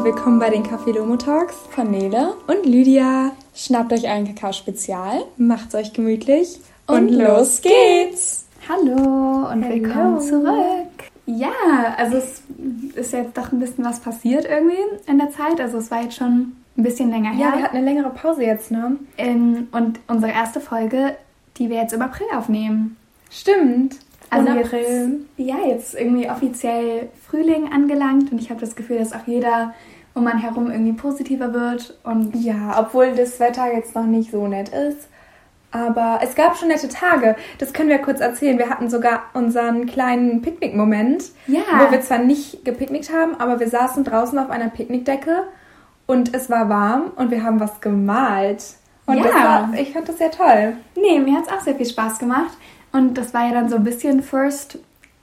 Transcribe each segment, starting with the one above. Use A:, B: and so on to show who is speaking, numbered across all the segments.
A: und willkommen bei den Café Lomo Talks
B: von Nele
A: und Lydia.
B: Schnappt euch einen Kakao-Spezial,
A: macht's euch gemütlich
B: und, und los geht's!
C: Hallo und
A: Hallo.
C: willkommen zurück.
B: Ja, also es ist jetzt doch ein bisschen was passiert irgendwie in der Zeit. Also es war jetzt schon ein bisschen länger her.
A: Ja, wir hatten eine längere Pause jetzt, ne?
B: Ähm, und unsere erste Folge, die wir jetzt im April aufnehmen.
A: Stimmt.
B: Also jetzt,
A: April.
B: ja, jetzt irgendwie offiziell Frühling angelangt und ich habe das Gefühl, dass auch jeder um einen herum irgendwie positiver wird und
A: Ja, obwohl das Wetter jetzt noch nicht so nett ist. Aber es gab schon nette Tage. Das können wir kurz erzählen. Wir hatten sogar unseren kleinen Picknick-Moment,
B: Ja.
A: wo wir zwar nicht gepicknickt haben, aber wir saßen draußen auf einer Picknickdecke und es war warm und wir haben was gemalt. Und
B: Ja.
A: war, ich fand das sehr toll.
B: Nee, mir hat es auch sehr viel Spaß gemacht. Und das war ja dann so ein bisschen First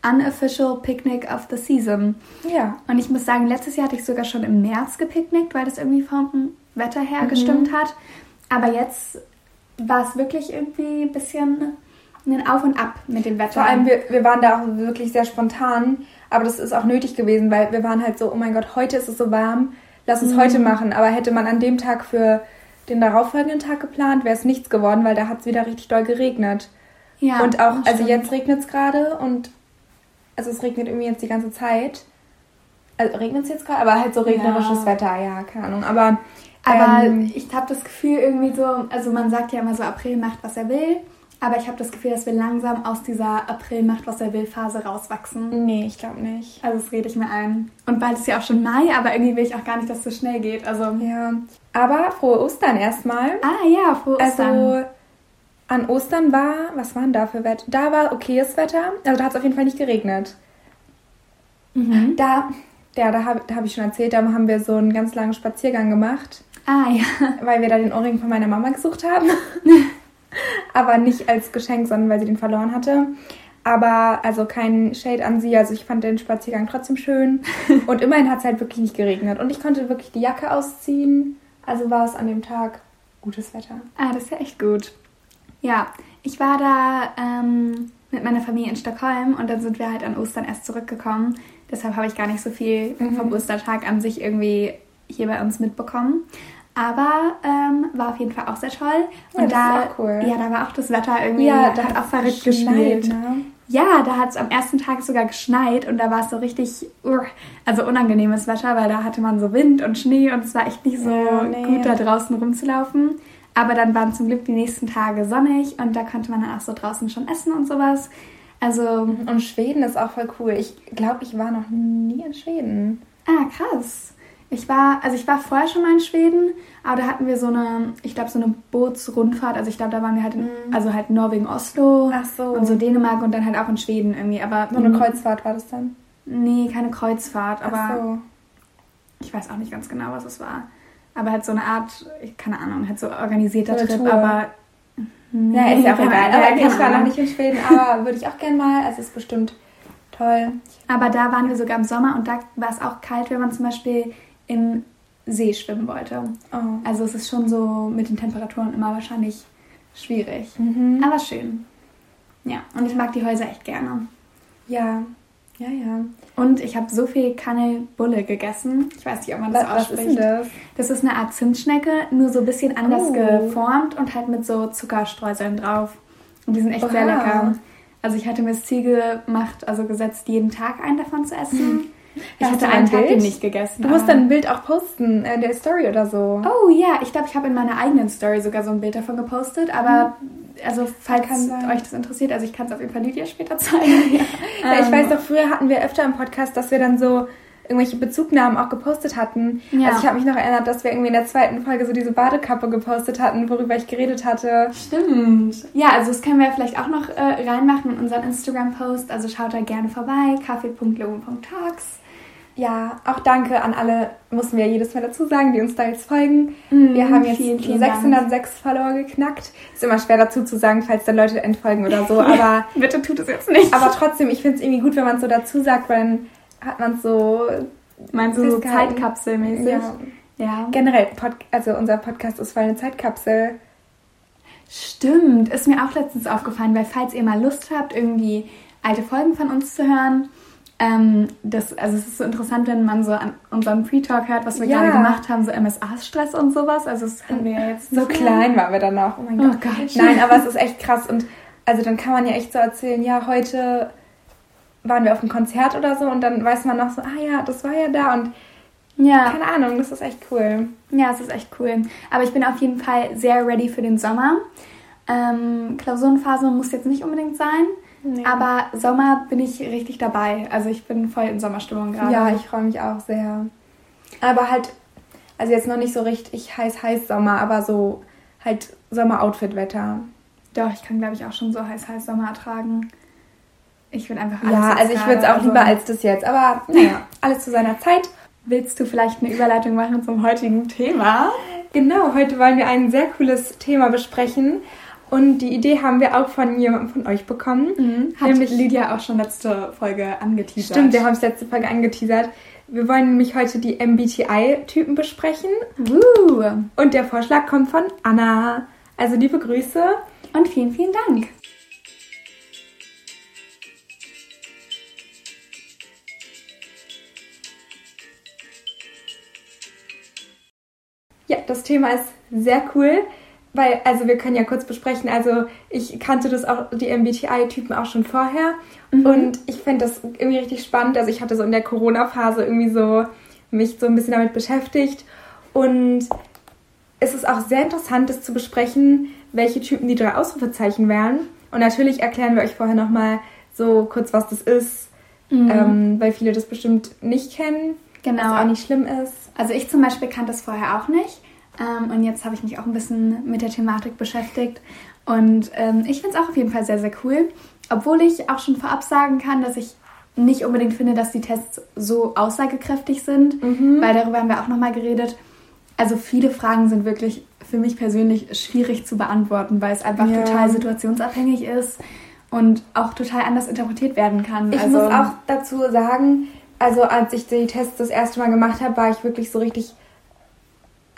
B: Unofficial Picnic of the Season.
A: Ja.
B: Und ich muss sagen, letztes Jahr hatte ich sogar schon im März gepicknickt, weil das irgendwie vom Wetter her
A: Mhm.
B: gestimmt hat. Aber jetzt war es wirklich irgendwie ein bisschen ein Auf und Ab mit dem Wetter.
A: Vor allem, wir, wir waren da auch wirklich sehr spontan, aber das ist auch nötig gewesen, weil wir waren halt so, oh mein Gott, heute ist es so warm, lass
B: Mhm.
A: uns heute machen. Aber hätte man an dem Tag für den darauffolgenden Tag geplant, wäre es nichts geworden, weil da hat es wieder richtig doll geregnet.
B: Ja,
A: und auch, also
B: stimmt.
A: jetzt regnet es gerade und also es regnet irgendwie jetzt die ganze Zeit. Also regnet es jetzt gerade, aber halt so regnerisches
B: Ja.
A: Wetter, ja, keine Ahnung. Aber,
B: Aber
A: ähm,
B: ich habe das Gefühl irgendwie so, also man sagt ja immer so, April macht, was er will. Aber ich habe das Gefühl, dass wir langsam aus dieser April macht, was er will Phase rauswachsen.
A: nee, ich glaube nicht.
B: Also das rede ich mir ein. Und bald ist ja auch schon Mai, aber irgendwie will ich auch gar nicht, dass es so schnell geht. Also,
A: Ja, aber frohe Ostern erstmal.
B: ah ja, frohe Ostern.
A: Also an Ostern war, was waren da für Wetter? Da war okayes Wetter, also da hat es auf jeden Fall nicht geregnet.
B: Mhm.
A: Da, ja, da habe da hab ich schon erzählt, da haben wir so einen ganz langen Spaziergang gemacht,
B: Ah ja.
A: weil wir da den Ohrring von meiner Mama gesucht haben. Aber nicht als Geschenk, sondern weil sie den verloren hatte. Aber also kein Shade an sie, also ich fand den Spaziergang trotzdem schön. Und immerhin hat es halt wirklich nicht geregnet. Und ich konnte wirklich die Jacke ausziehen. Also war es an dem Tag gutes Wetter.
B: Ah, das ist ja echt gut. Ja, ich war da ähm, mit meiner Familie in Stockholm und dann sind wir halt an Ostern erst zurückgekommen. Deshalb habe ich gar nicht so viel vom Ostertag an sich irgendwie hier bei uns mitbekommen. Aber ähm, war auf jeden Fall auch sehr toll.
A: Ja,
B: und da,
A: cool.
B: ja, da war auch das Wetter irgendwie,
A: Ja,
B: da hat auch verrückt
A: geschneit,
B: gespielt.
A: ne?
B: Ja, da hat es am ersten Tag sogar geschneit und da war es so richtig, uh, also unangenehmes Wetter, weil da hatte man so Wind und Schnee und es war echt nicht so
A: Ja, nee.
B: gut, da draußen rumzulaufen. Aber dann waren zum Glück die nächsten Tage sonnig und da konnte man dann auch so draußen schon essen und sowas. Also,
A: Und Schweden ist auch voll cool. Ich glaube, ich war noch nie in Schweden.
B: ah, krass. Ich war, also ich war vorher schon mal in Schweden, aber da hatten wir so eine, ich glaube, so eine Bootsrundfahrt. Also ich glaube, da waren wir halt in, also halt Norwegen, Oslo
A: Mhm. So.
B: und so Dänemark und dann halt auch in Schweden irgendwie. Aber
A: So eine Kreuzfahrt war das dann.
B: Nee, keine Kreuzfahrt, aber
A: Ach so.
B: ich weiß auch nicht ganz genau, was es war. Aber halt so eine Art, keine Ahnung, halt so organisierter
A: eine
B: Trip,
A: Tour.
B: aber.
A: Ja, ist ja auch egal. Aber
B: keine
A: ich war noch nicht in Schweden, aber würde ich auch gerne mal. Es ist bestimmt toll.
B: Aber da waren wir sogar im Sommer und da war es auch kalt, wenn man zum Beispiel im See schwimmen wollte.
A: Oh.
B: Also es ist schon so mit den Temperaturen immer wahrscheinlich schwierig.
A: Mhm.
B: Aber schön. Ja, und ich mag die Häuser echt gerne.
A: Ja. Ja, ja.
B: Und ich habe so viel Kanelbulle gegessen. Ich weiß nicht, ob man das
A: Was, was ist
B: ausspricht.
A: das?
B: Das ist eine Art Zimtschnecke, nur so ein bisschen anders
A: Oh.
B: geformt und halt mit so Zuckerstreuseln drauf. Und die sind echt sehr
A: Oha.
B: lecker. Also ich hatte mir das Ziel gemacht, also gesetzt, jeden Tag einen davon zu essen. Ich
A: Hast
B: hatte einen
A: ein
B: Tag den nicht gegessen.
A: Du musst dann ein Bild auch posten in der Story oder so.
B: Oh ja, ich glaube, ich habe in meiner eigenen Story sogar so ein Bild davon gepostet, aber also falls euch das interessiert, also ich kann es auf jeden Fall Lydia später zeigen.
A: Ja, ich
B: Ähm,
A: weiß doch, früher hatten wir öfter im Podcast, dass wir dann so irgendwelche Bezugnahmen auch gepostet hatten.
B: Ja.
A: Also ich habe mich noch erinnert, dass wir irgendwie in der zweiten Folge so diese Badekappe gepostet hatten, worüber ich geredet hatte.
B: Stimmt. Ja, also das können wir vielleicht auch noch äh, reinmachen in unseren Instagram-Post. Also schaut da gerne vorbei, kaffee.logo.talks.
A: Ja, auch danke an alle, müssen wir jedes Mal dazu sagen, die uns da jetzt folgen.
B: Mm,
A: wir haben jetzt
B: vielen, vielen
A: 606 Follower geknackt. Ist immer schwer dazu zu sagen, falls dann Leute entfolgen oder so, aber,
B: Bitte tut es jetzt nicht.
A: aber trotzdem, ich finde es irgendwie gut, wenn man es so dazu sagt, weil dann hat man es so
B: meinst du so. Zeitkapselmäßig?
A: Ja.
B: ja.
A: Generell, Pod also unser Podcast ist voll eine Zeitkapsel.
B: Stimmt, ist mir auch letztens aufgefallen, weil falls ihr mal Lust habt, irgendwie alte Folgen von uns zu hören Ähm, das, also es ist so interessant, wenn man so an unserem Pre-Talk hört, was wir ja. gerade gemacht haben, so MSA-Stress und sowas. Also das haben wir ja jetzt.
A: So klein waren wir dann auch. Oh mein oh Gott. Gott. Nein, aber es ist echt krass. Und also dann kann man ja echt so erzählen, ja, heute waren wir auf einem Konzert oder so und dann weiß man noch so, ah ja, das war ja da und ja. Keine Ahnung, das ist echt cool.
B: Ja, es ist echt cool. Aber ich bin auf jeden Fall sehr ready für den Sommer. Ähm, Klausurenphase muss jetzt nicht unbedingt sein. Nee. Aber Sommer bin ich richtig dabei. Also ich bin voll in Sommerstimmung gerade.
A: Ja, ich freue mich auch sehr. Aber halt, also jetzt noch nicht so richtig heiß, heiß Sommer, aber so halt Sommer-Outfit-Wetter.
B: Doch, ich kann glaube ich auch schon so heiß, heiß Sommer ertragen. Ich will einfach
A: alles. Ja, also ich würde es auch also lieber als das jetzt. Aber naja, alles zu seiner Zeit.
B: Willst du vielleicht eine Überleitung machen zum heutigen Thema?
A: Genau, heute wollen wir ein sehr cooles Thema besprechen. Und die Idee haben wir auch von jemandem von euch bekommen.
B: Mhm. Hat nämlich Lydia auch schon letzte Folge angeteasert.
A: Stimmt, wir haben es letzte Folge angeteasert. Wir wollen nämlich heute die MBTI-Typen besprechen. Uh. Und der Vorschlag kommt von Anna. Also liebe Grüße.
B: Und vielen, vielen Dank.
A: Ja, das Thema ist sehr cool weil, also wir können ja kurz besprechen, also ich kannte das auch, die MBTI-Typen auch schon vorher mhm. und ich finde das irgendwie richtig spannend. Also ich hatte so in der Corona-Phase irgendwie so mich so ein bisschen damit beschäftigt und es ist auch sehr interessant, das zu besprechen, welche Typen die drei Ausrufezeichen wären. Und natürlich erklären wir euch vorher nochmal so kurz, was das ist, mhm. ähm, weil viele das bestimmt nicht kennen. Genau. Was auch nicht schlimm ist.
B: Also ich zum Beispiel kannte das vorher auch nicht. Ähm, und jetzt habe ich mich auch ein bisschen mit der Thematik beschäftigt. Und ähm, ich finde es auch auf jeden Fall sehr, sehr cool. Obwohl ich auch schon vorab sagen kann, dass ich nicht unbedingt finde, dass die Tests so aussagekräftig sind, mhm. weil darüber haben wir auch nochmal geredet. Also viele Fragen sind wirklich für mich persönlich schwierig zu beantworten, weil es einfach ja. total situationsabhängig ist und auch total anders interpretiert werden kann.
A: Ich also, muss auch dazu sagen, also als ich die Tests das erste Mal gemacht habe, war ich wirklich so richtig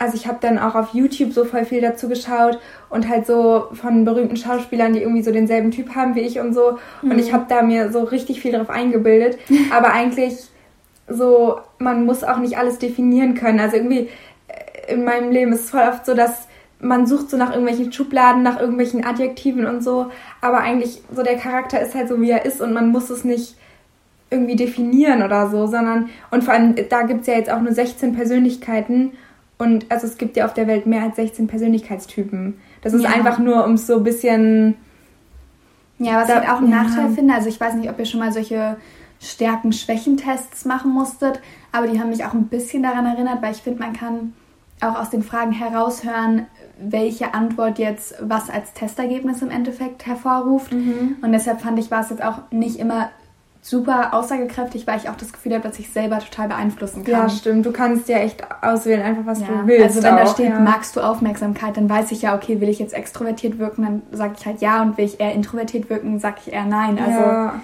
A: also ich habe dann auch auf YouTube so voll viel dazu geschaut und halt so von berühmten Schauspielern, die irgendwie so denselben Typ haben wie ich und so. Mhm. Und ich mhm. habe da mir so richtig viel drauf eingebildet. Aber eigentlich so, man muss auch nicht alles definieren können. Also irgendwie äh, in meinem Leben ist es voll oft so, dass man sucht so nach irgendwelchen Schubladen, nach irgendwelchen Adjektiven und so. Aber eigentlich so der Charakter ist halt so, wie er ist und man muss es nicht irgendwie definieren oder so, sondern und vor allem da gibt es ja jetzt auch nur 16 Persönlichkeiten und also es gibt ja auf der Welt mehr als 16 Persönlichkeitstypen. Das ist ja. einfach nur, um so ein bisschen.
B: Ja, was da, ich auch einen ja. Nachteil finde, also ich weiß nicht, ob ihr schon mal solche Stärken-Schwächen-Tests machen musstet, aber die haben mich auch ein bisschen daran erinnert, weil ich finde, man kann auch aus den Fragen heraushören, welche Antwort jetzt was als Testergebnis im Endeffekt hervorruft. Mhm. Und deshalb fand ich, war es jetzt auch nicht immer super aussagekräftig, weil ich auch das Gefühl habe, dass ich selber total beeinflussen kann.
A: Ja, stimmt. Du kannst ja echt auswählen, einfach was ja. du willst.
B: Also wenn auch, da steht, ja. magst du Aufmerksamkeit, dann weiß ich ja, okay, will ich jetzt extrovertiert wirken, dann sage ich halt ja und will ich eher introvertiert wirken, sage ich eher nein. Also ja.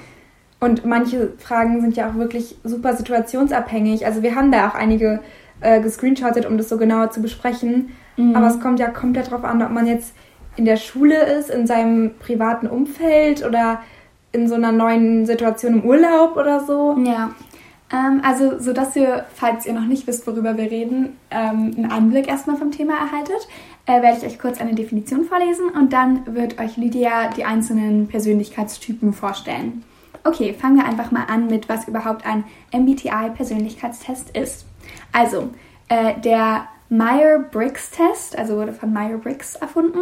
A: Und manche Fragen sind ja auch wirklich super situationsabhängig. Also wir haben da auch einige äh, gescreenshottet, um das so genauer zu besprechen. Mhm. Aber es kommt ja komplett darauf an, ob man jetzt in der Schule ist, in seinem privaten Umfeld oder in so einer neuen Situation im Urlaub oder so.
B: Ja. Ähm, also, so dass ihr, falls ihr noch nicht wisst, worüber wir reden, ähm, einen Einblick erstmal vom Thema erhaltet, äh, werde ich euch kurz eine Definition vorlesen und dann wird euch Lydia die einzelnen Persönlichkeitstypen vorstellen. Okay, fangen wir einfach mal an mit, was überhaupt ein MBTI-Persönlichkeitstest ist. Also, äh, der Meyer-Briggs-Test, also wurde von Meyer-Briggs erfunden,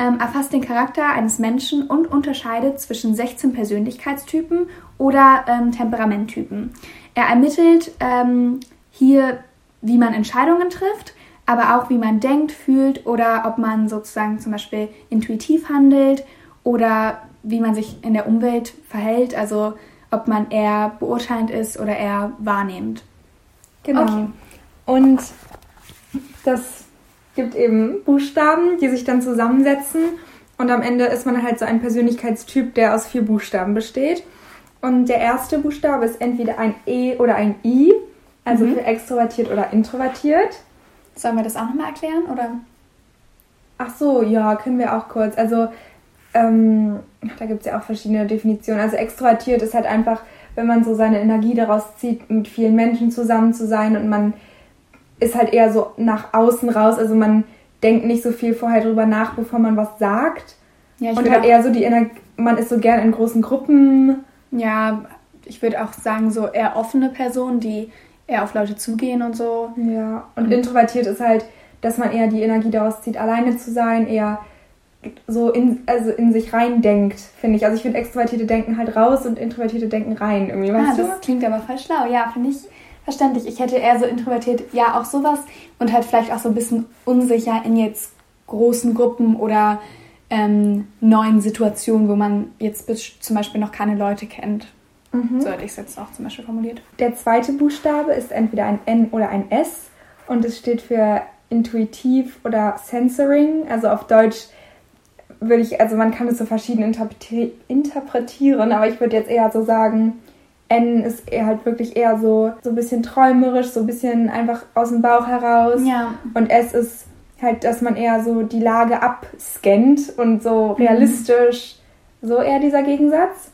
B: ähm, erfasst den Charakter eines Menschen und unterscheidet zwischen 16 Persönlichkeitstypen oder ähm, Temperamenttypen. Er ermittelt ähm, hier, wie man Entscheidungen trifft, aber auch wie man denkt, fühlt oder ob man sozusagen zum Beispiel intuitiv handelt oder wie man sich in der Umwelt verhält, also ob man eher beurteilend ist oder eher wahrnehmend.
A: Genau. Okay. Und das gibt eben Buchstaben, die sich dann zusammensetzen und am Ende ist man halt so ein Persönlichkeitstyp, der aus vier Buchstaben besteht. Und der erste Buchstabe ist entweder ein E oder ein I, also mhm. für extrovertiert oder introvertiert.
B: Sollen wir das auch nochmal erklären, oder?
A: Ach so, ja, können wir auch kurz. Also, ähm, da gibt es ja auch verschiedene Definitionen. Also extrovertiert ist halt einfach, wenn man so seine Energie daraus zieht, mit vielen Menschen zusammen zu sein und man ist halt eher so nach außen raus. Also man denkt nicht so viel vorher drüber nach, bevor man was sagt.
B: Ja, ich
A: und halt eher so die Energie, man ist so gern in großen Gruppen.
B: Ja, ich würde auch sagen, so eher offene Personen, die eher auf Leute zugehen und so.
A: Ja. Und introvertiert ist halt, dass man eher die Energie daraus zieht, alleine zu sein, eher so in, also in sich rein denkt, finde ich. Also ich finde, Extrovertierte denken halt raus und Introvertierte denken rein irgendwie,
B: Ah,
A: weißt du?
B: das klingt aber voll schlau. Ja, finde ich verständlich. Ich hätte eher so introvertiert, ja, auch sowas und halt vielleicht auch so ein bisschen unsicher in jetzt großen Gruppen oder ähm, neuen Situationen, wo man jetzt bis zum Beispiel noch keine Leute kennt.
A: Mhm.
B: So hätte ich es jetzt auch zum Beispiel formuliert.
A: Der zweite Buchstabe ist entweder ein N oder ein S und es steht für intuitiv oder censoring. Also auf Deutsch würde ich, also man kann es so verschieden interpreti interpretieren, aber ich würde jetzt eher so sagen, N ist eher halt wirklich eher so, so ein bisschen träumerisch, so ein bisschen einfach aus dem Bauch heraus.
B: Ja.
A: Und S ist halt, dass man eher so die Lage abscannt und so realistisch, so eher dieser Gegensatz.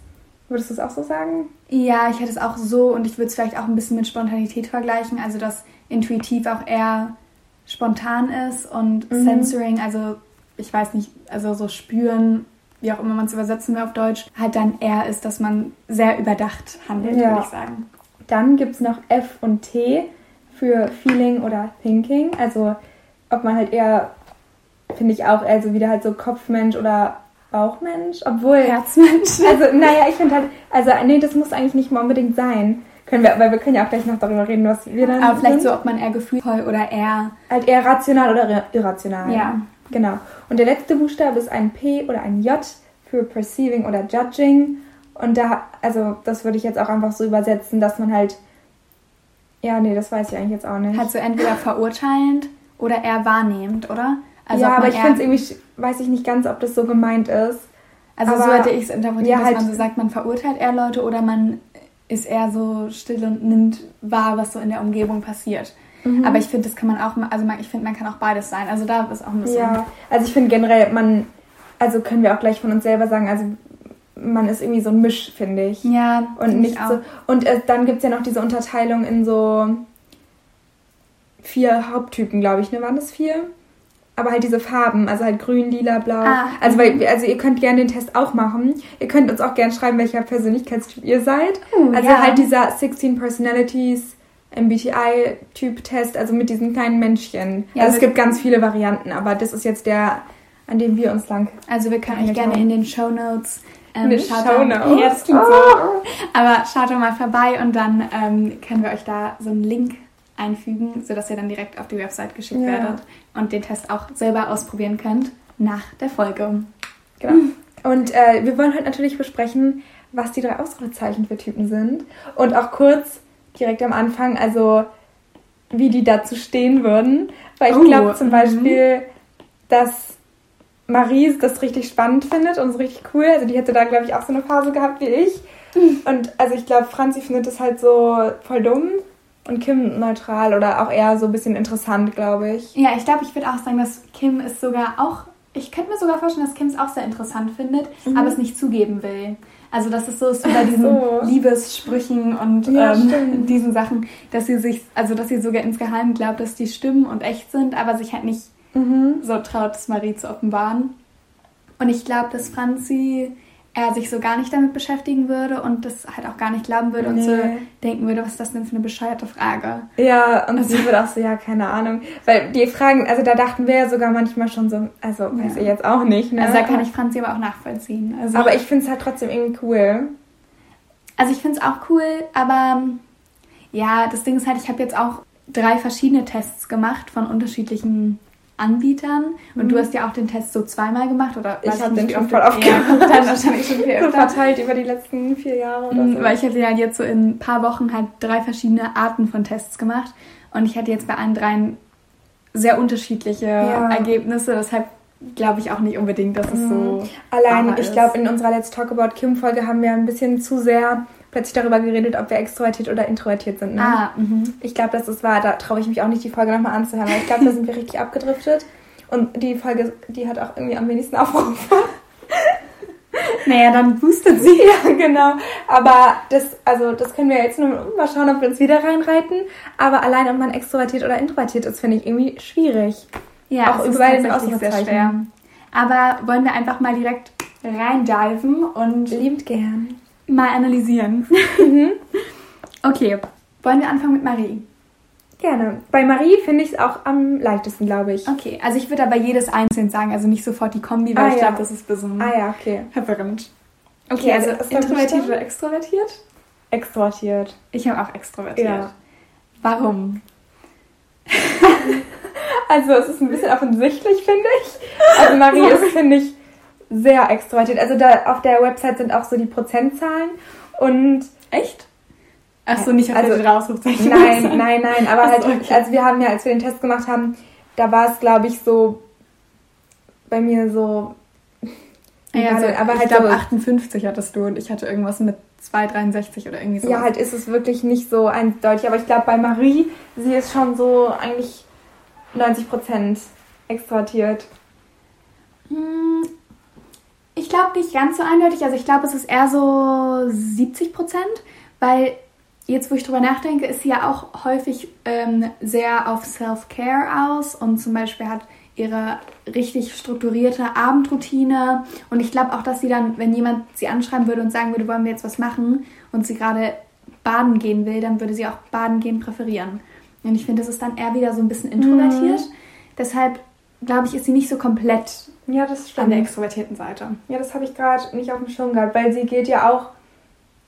A: Würdest du es auch so sagen?
B: Ja, ich hätte es auch so und ich würde es vielleicht auch ein bisschen mit Spontanität vergleichen. Also, dass intuitiv auch eher spontan ist und
A: Mhm.
B: Censoring, also ich weiß nicht, also so spüren, wie auch immer man es übersetzen will auf Deutsch, halt dann eher ist, dass man sehr überdacht handelt,
A: Ja.
B: würde ich sagen.
A: Dann gibt es noch F und T für Feeling oder Thinking. Also ob man halt eher, finde ich auch, eher so wieder halt so Kopfmensch oder Bauchmensch. Obwohl,
B: Herzmensch.
A: also naja, ich finde halt, also nee, das muss eigentlich nicht mal unbedingt sein. Können wir, weil wir können ja auch gleich noch darüber reden, was wir dann
B: Aber vielleicht
A: sind.
B: so, ob man eher gefühlvoll oder eher.
A: Halt eher rational oder ir- irrational.
B: Ja.
A: Genau. Und der letzte Buchstabe ist ein P oder ein J für Perceiving oder Judging. Und da, also das würde ich jetzt auch einfach so übersetzen, dass man halt. Ja, nee, das weiß ich eigentlich jetzt auch nicht.
B: Halt so entweder verurteilend oder eher wahrnehmend, oder? Also
A: ja, aber ich finde es irgendwie, weiß ich nicht ganz, ob das so gemeint ist.
B: Also so
A: aber-
B: hätte ich es interpretiert,
A: Ja,
B: dass
A: halt-
B: man so sagt, man verurteilt eher Leute oder man ist eher so still und nimmt wahr, was so in der Umgebung passiert.
A: Mhm.
B: Aber ich finde, das kann man auch, also man, ich finde, man kann auch beides sein. Also da ist auch ein bisschen.
A: Ja, also ich finde generell, man, also können wir auch gleich von uns selber sagen, also man ist irgendwie so ein Misch, finde ich.
B: Ja,
A: Und nicht
B: auch.
A: so. Und äh, dann gibt es ja noch diese Unterteilung in so vier Haupttypen, glaube ich, ne? Waren das vier? Aber halt diese Farben, also halt grün, lila, blau.
B: Ah,
A: also,
B: mhm.
A: weil, also ihr könnt gerne den Test auch machen. Ihr könnt uns auch gerne schreiben, welcher Persönlichkeitstyp ihr seid.
B: Oh,
A: also
B: ja.
A: halt dieser 16 Personalities MBTI-Typ-Test, also mit diesen kleinen Männchen.
B: Ja,
A: also es gibt ganz viele Varianten, aber das ist jetzt der, an dem wir uns lang.
B: Also wir können euch gerne in den Show Notes. Ähm,
A: In den
B: schaut
A: Shownotes.
B: Da, ja, das klingt so. Aber schaut doch mal vorbei und dann ähm, können wir euch da so einen Link einfügen, sodass ihr dann direkt auf die Website geschickt
A: Ja.
B: werdet und den Test auch selber ausprobieren könnt nach der Folge.
A: Genau. Und äh, wir wollen heute natürlich besprechen, was die drei Ausrufezeichen für Typen sind. Und auch kurz, direkt am Anfang, also wie die dazu stehen würden. Weil ich
B: Oh,
A: glaube zum
B: mhm.
A: Beispiel, dass Marie das richtig spannend findet und so richtig cool. Also die hätte da, glaube ich, auch so eine Phase gehabt wie ich. Und also ich glaube, Franzi findet das halt so voll dumm. Und Kim neutral oder auch eher so ein bisschen interessant, glaube ich.
B: Ja, ich glaube, ich würde auch sagen, dass Kim es sogar auch. Ich könnte mir sogar vorstellen, dass Kim es auch sehr interessant findet, aber es nicht zugeben will. Also, dass es so ist bei diesen
A: so.
B: Liebessprüchen und
A: Ja,
B: ähm, diesen Sachen, dass sie sich, also dass sie sogar insgeheim glaubt, dass die stimmen und echt sind, aber sich halt nicht
A: Mhm.
B: so traut, das Marie zu offenbaren. Und ich glaube, dass Franzi er sich so gar nicht damit beschäftigen würde und das halt auch gar nicht glauben würde und so
A: Nee.
B: denken würde, was ist das denn für eine bescheuerte Frage?
A: Ja, und sie wird auch so, ja, keine Ahnung. Weil die Fragen, also da dachten wir ja sogar manchmal schon so, also weiß
B: Ja.
A: ich jetzt auch nicht, ne?
B: Also da kann ich Franzi aber auch nachvollziehen. Also,
A: Aber ich finde es halt trotzdem irgendwie cool.
B: Also ich finde es auch cool, aber ja, das Ding ist halt, ich habe jetzt auch drei verschiedene Tests gemacht von unterschiedlichen Anbietern und du hast ja auch den Test so zweimal gemacht oder
A: Mhm. Ich
B: weiß
A: hab
B: nicht,
A: den schon voll oft gemacht.
B: dann wahrscheinlich schon viel
A: So verteilt über die letzten vier Jahre oder
B: Mhm,
A: so.
B: Weil ich hatte ja jetzt so in ein paar Wochen halt drei verschiedene Arten von Tests gemacht und ich hatte jetzt bei allen dreien sehr unterschiedliche
A: Ja.
B: Ergebnisse, deshalb glaube ich auch nicht unbedingt, dass es so
A: Allein,
B: wahr
A: ich glaube, in unserer Let's Talk About Kim-Folge haben wir ein bisschen zu sehr plötzlich darüber geredet, ob wir extrovertiert oder introvertiert sind. Ne?
B: Ah, mhm.
A: Ich glaube, dass das war, da traue ich mich auch nicht, die Folge nochmal anzuhören, weil ich glaube, da sind wir richtig abgedriftet. Und die Folge, die hat auch irgendwie am wenigsten Aufrufe.
B: Naja, dann boostet sie.
A: Ja, genau. Aber das, also das können wir jetzt nur mal schauen, ob wir uns wieder reinreiten. Aber allein, ob man extrovertiert oder introvertiert ist, finde ich irgendwie schwierig.
B: Ja,
A: Auch
B: es ist
A: über den
B: tatsächlich sehr
A: Ausrufezeichen.
B: schwer. Aber wollen wir einfach mal direkt reindiven und
A: Liebt gern.
B: Mal analysieren. okay, wollen wir anfangen mit Marie?
A: Gerne. Bei Marie finde ich es auch am leichtesten, glaube ich.
B: Okay, also ich würde aber jedes einzeln sagen, also nicht sofort die Kombi, weil
A: Ah,
B: ich
A: ja.
B: glaube, das ist ein bisschen
A: Ah ja, okay.
B: verwirrend.
A: Okay,
B: Okay, also
A: also
B: introvertiert oder extrovertiert?
A: Extrovertiert.
B: Ich habe auch extrovertiert.
A: Ja.
B: Warum?
A: Also es ist ein bisschen offensichtlich, finde ich. Also Marie ist, finde ich, sehr extrovertiert. Also da auf der Website sind auch so die Prozentzahlen und
B: Echt? Ach so, nicht auf
A: Also-
B: also, Ausrufzeichen.
A: nein, nein, nein, aber halt
B: so,
A: wirklich,
B: okay.
A: also wir haben ja, als wir den Test gemacht haben, da war es, glaube ich, so bei mir so,
B: Ja, also,
A: aber
B: ich
A: halt
B: glaube
A: so,
B: 58 hattest du und ich hatte irgendwas mit 2,63 oder irgendwie so.
A: ja, halt ist es wirklich nicht so eindeutig, aber ich glaube bei Marie, sie ist schon so eigentlich 90 Prozent extrovertiert.
B: Ich glaube nicht ganz so eindeutig. Also ich glaube, es ist eher so 70 Prozent, weil jetzt, wo ich drüber nachdenke, ist sie ja auch häufig ähm, sehr auf Self-Care aus und zum Beispiel hat ihre richtig strukturierte Abendroutine. Und ich glaube auch, dass sie dann, wenn jemand sie anschreiben würde und sagen würde, wollen wir jetzt was machen und sie gerade baden gehen will, dann würde sie auch baden gehen präferieren. Und ich finde, das ist dann eher wieder so ein bisschen introvertiert. Deshalb glaube ich, ist sie nicht so komplett
A: Ja, das
B: an
A: stimmt.
B: der extrovertierten Seite.
A: Ja, das habe ich gerade nicht auf dem Schirm gehabt, weil sie geht ja auch,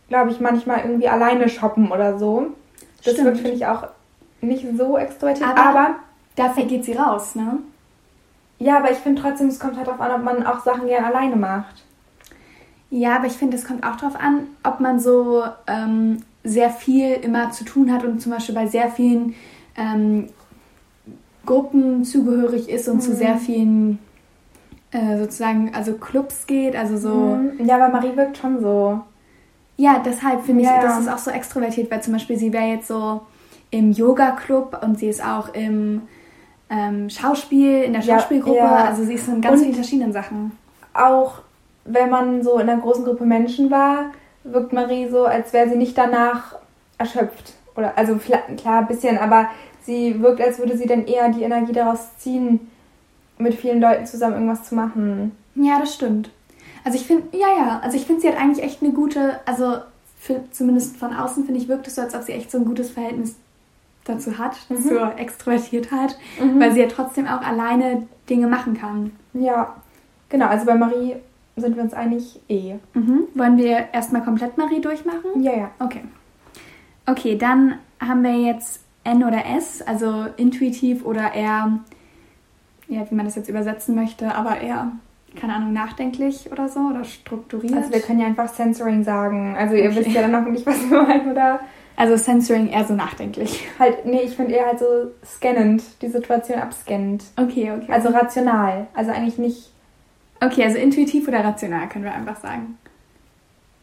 A: glaube ich, manchmal irgendwie alleine shoppen oder so. Das
B: Stimmt.
A: wird, finde ich, auch nicht so extrovertiert.
B: Aber-
A: Aber,
B: Dafür geht sie raus, ne?
A: ja, aber ich finde trotzdem, es kommt halt darauf an, ob man auch Sachen gerne alleine macht.
B: Ja, aber ich finde, es kommt auch darauf an, ob man so ähm, sehr viel immer zu tun hat und zum Beispiel bei sehr vielen ähm, Gruppen zugehörig ist und zu sehr vielen äh, sozusagen, also Clubs geht, also so.
A: Mhm. Ja, aber Marie wirkt schon so.
B: Ja, deshalb finde ich,
A: Ja,
B: das
A: ja.
B: ist auch so extrovertiert, weil zum Beispiel sie wäre jetzt so im Yoga-Club und sie ist auch im ähm, Schauspiel, in der
A: Ja,
B: Schauspielgruppe,
A: ja.
B: also sie ist in ganz
A: Und-
B: vielen verschiedenen Sachen.
A: Auch wenn man so in einer großen Gruppe Menschen war, wirkt Marie so, als wäre sie nicht danach erschöpft. Oder, also klar, ein bisschen, aber sie wirkt, als würde sie dann eher die Energie daraus ziehen, mit vielen Leuten zusammen irgendwas zu machen.
B: Ja, das stimmt. Also ich finde, ja, ja, also ich finde, sie hat eigentlich echt eine gute, also für, zumindest von außen finde ich, wirkt es so, als ob sie echt so ein gutes Verhältnis dazu hat, zur Extrovertiertheit, weil sie ja trotzdem auch alleine Dinge machen kann.
A: Ja, genau. Also bei Marie sind wir uns einig eh.
B: Mhm. Wollen wir erstmal komplett Marie durchmachen?
A: Ja, ja.
B: Okay. Okay, dann haben wir jetzt N oder S, also intuitiv oder eher, ja, wie man das jetzt übersetzen möchte, aber eher, keine Ahnung, nachdenklich oder so oder strukturiert.
A: Also wir können ja einfach Censoring sagen. Also ihr
B: Okay.
A: wisst ja dann noch nicht, was wir meinen, oder?
B: also Censoring eher so nachdenklich.
A: Halt, nee, ich finde eher halt so scannend, die Situation abscannend.
B: Okay, okay.
A: Also rational. Also eigentlich nicht,
B: okay, also intuitiv oder rational können wir einfach sagen.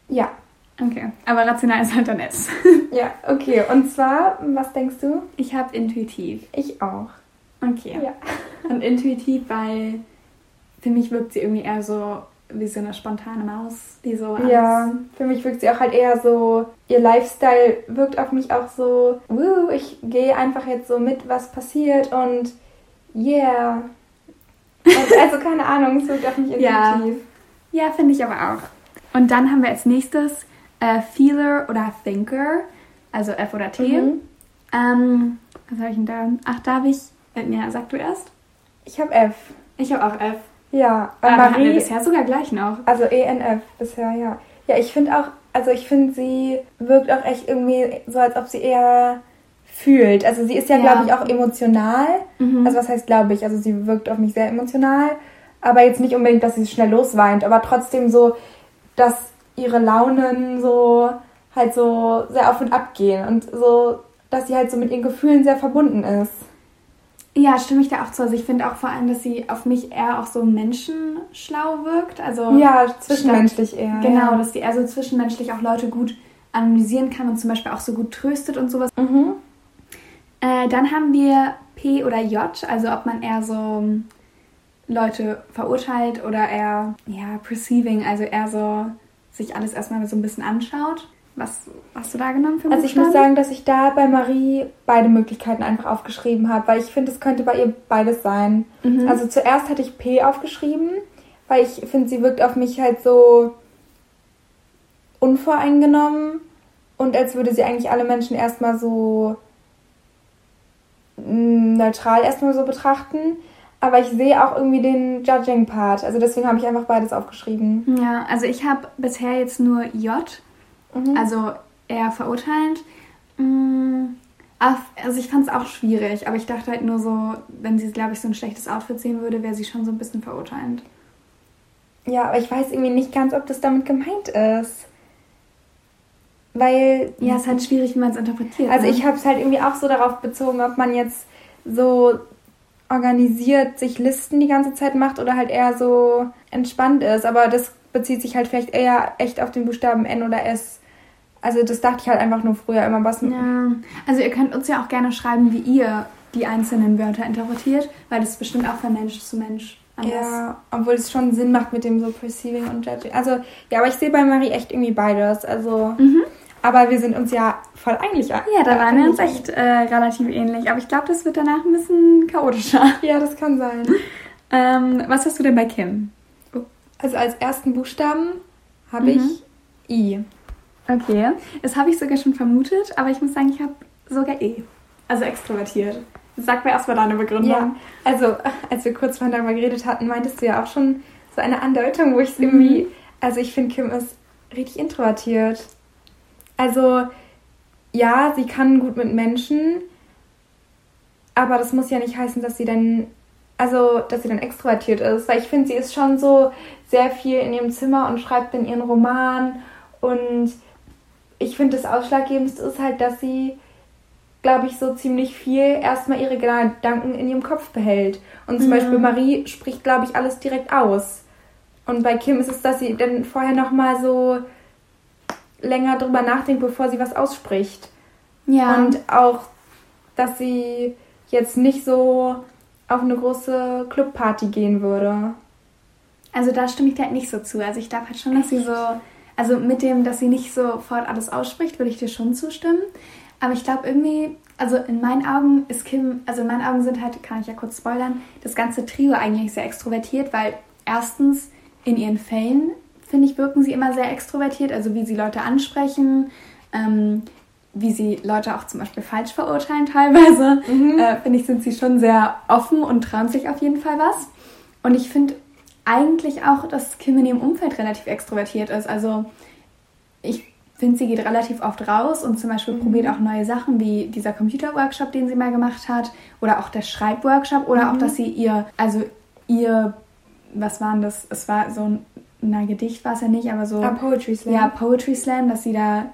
A: ja.
B: Okay, aber rational ist halt dann S.
A: Ja, okay. Und zwar, was denkst du?
B: Ich habe intuitiv.
A: Ich auch.
B: Okay.
A: Ja.
B: Und intuitiv, weil für mich wirkt sie irgendwie eher so wie so eine spontane Maus, die so
A: Ja, für mich wirkt sie auch halt eher so, ihr Lifestyle wirkt auf mich auch so, wuh, ich gehe einfach jetzt so mit, was passiert und yeah. Also, also keine Ahnung, es wirkt auf mich
B: Ja.
A: intuitiv.
B: Ja, finde ich aber auch. Und dann haben wir als nächstes äh, Feeler oder Thinker, also F oder T.
A: Mhm.
B: Ähm, was habe ich denn da? Ach, darf ich? Äh, ja, sag du erst.
A: Ich habe F.
B: Ich habe auch F.
A: Ja,
B: Aber hatten wir
A: Marie,
B: bisher sogar gleich noch.
A: also ENF bisher, ja. Ja, ich finde auch, also ich finde, sie wirkt auch echt irgendwie so, als ob sie eher fühlt. Also sie ist ja,
B: Ja.
A: glaube ich, auch emotional.
B: Mhm.
A: Also was heißt, glaube ich? Also sie wirkt auf mich sehr emotional. Aber jetzt nicht unbedingt, dass sie schnell losweint, aber trotzdem so, dass ihre Launen so halt so sehr auf und ab gehen und so, dass sie halt so mit ihren Gefühlen sehr verbunden ist.
B: Ja, stimme ich da auch zu. Also ich finde auch vor allem, dass sie auf mich eher auch so menschenschlau wirkt. Also
A: Ja, zwischenmenschlich eher.
B: genau,
A: Ja.
B: dass sie eher so zwischenmenschlich auch Leute gut analysieren kann und zum Beispiel auch so gut tröstet und sowas.
A: Mhm.
B: Äh, dann haben wir P oder J, also ob man eher so Leute verurteilt oder eher, ja, perceiving, also eher so sich alles erstmal so ein bisschen anschaut. Was hast du da genommen für
A: Also ich muss sagen, dass ich da bei Marie beide Möglichkeiten einfach aufgeschrieben habe, weil ich finde, es könnte bei ihr beides sein.
B: Mhm.
A: Also zuerst hatte ich P aufgeschrieben, weil ich finde, sie wirkt auf mich halt so unvoreingenommen und als würde sie eigentlich alle Menschen erstmal so mm, neutral erstmal so betrachten. Aber ich sehe auch irgendwie den Judging-Part. Also deswegen habe ich einfach beides aufgeschrieben.
B: Ja, also ich habe bisher jetzt nur J,
A: Mhm.
B: also eher verurteilend. Mm, Also ich fand es auch schwierig, aber ich dachte halt nur so, wenn sie, glaube ich, so ein schlechtes Outfit sehen würde, wäre sie schon so ein bisschen verurteilend.
A: Ja, aber ich weiß irgendwie nicht ganz, ob das damit gemeint ist. Weil.
B: Ja, es ist halt schwierig, wie man es interpretiert.
A: Also
B: ne?
A: ich habe es halt irgendwie auch so darauf bezogen, ob man jetzt so organisiert sich Listen die ganze Zeit macht oder halt eher so entspannt ist. Aber das bezieht sich halt vielleicht eher echt auf den Buchstaben N oder S. Also das dachte ich halt einfach nur früher immer, was...
B: Ja, also ihr könnt uns ja auch gerne schreiben, wie ihr die einzelnen Wörter interpretiert, weil das bestimmt auch von Mensch zu Mensch anders.
A: Ja, obwohl es schon Sinn macht mit dem so Perceiving und Judging. Also, ja, aber ich sehe bei Marie echt irgendwie beides. Also,
B: Mhm.
A: aber wir sind uns ja voll einig.
B: Ja, da waren wir uns echt äh, relativ ähnlich, aber ich glaube, das wird danach ein bisschen chaotischer.
A: Ja, das kann sein.
B: Ähm, was hast du denn bei Kim?
A: Also als ersten Buchstaben habe
B: Mhm.
A: ich I.
B: Okay, das habe ich sogar schon vermutet, aber ich muss sagen, ich habe sogar E. Also extrovertiert. Sag mir erstmal deine Begründung.
A: Ja, also als wir kurz vorhin darüber geredet hatten, meintest du ja auch schon so eine Andeutung, wo ich es irgendwie, also ich finde, Kim ist richtig introvertiert. Also ja, sie kann gut mit Menschen, aber das muss ja nicht heißen, dass sie dann, also dass sie dann extrovertiert ist, weil ich finde, sie ist schon so sehr viel in ihrem Zimmer und schreibt in ihren Roman und ich finde, das Ausschlaggebendste ist halt, dass sie glaube ich, so ziemlich viel erstmal ihre Gedanken in ihrem Kopf behält. Und zum
B: Mhm.
A: Beispiel Marie spricht, glaube ich, alles direkt aus. Und bei Kim ist es, dass sie dann vorher nochmal so länger drüber nachdenkt, bevor sie was ausspricht.
B: Ja.
A: Und auch, dass sie jetzt nicht so auf eine große Clubparty gehen würde.
B: Also da stimme ich dir halt nicht so zu. Also ich glaube halt schon, dass sie so, also mit dem, dass sie nicht sofort alles ausspricht, würde ich dir schon zustimmen. Aber ich glaube irgendwie, also in meinen Augen ist Kim, also in meinen Augen sind halt, kann ich ja kurz spoilern, das ganze Trio eigentlich sehr extrovertiert, weil erstens in ihren Fällen, finde ich, wirken sie immer sehr extrovertiert, also wie sie Leute ansprechen, ähm, wie sie Leute auch zum Beispiel falsch verurteilen teilweise, äh, finde ich, sind sie schon sehr offen und trauen sich auf jeden Fall was. Und ich finde eigentlich auch, dass Kim in ihrem Umfeld relativ extrovertiert ist. Also ich finde, sie geht relativ oft raus und zum Beispiel probiert auch neue Sachen, wie dieser Computerworkshop, den sie mal gemacht hat, oder auch der Schreibworkshop, oder auch, dass sie ihr, also ihr, was war denn das? Es war so ein, na, Gedicht war es ja nicht, aber so,
A: Ah, Poetry Slam.
B: ja, Poetry Slam, dass sie da,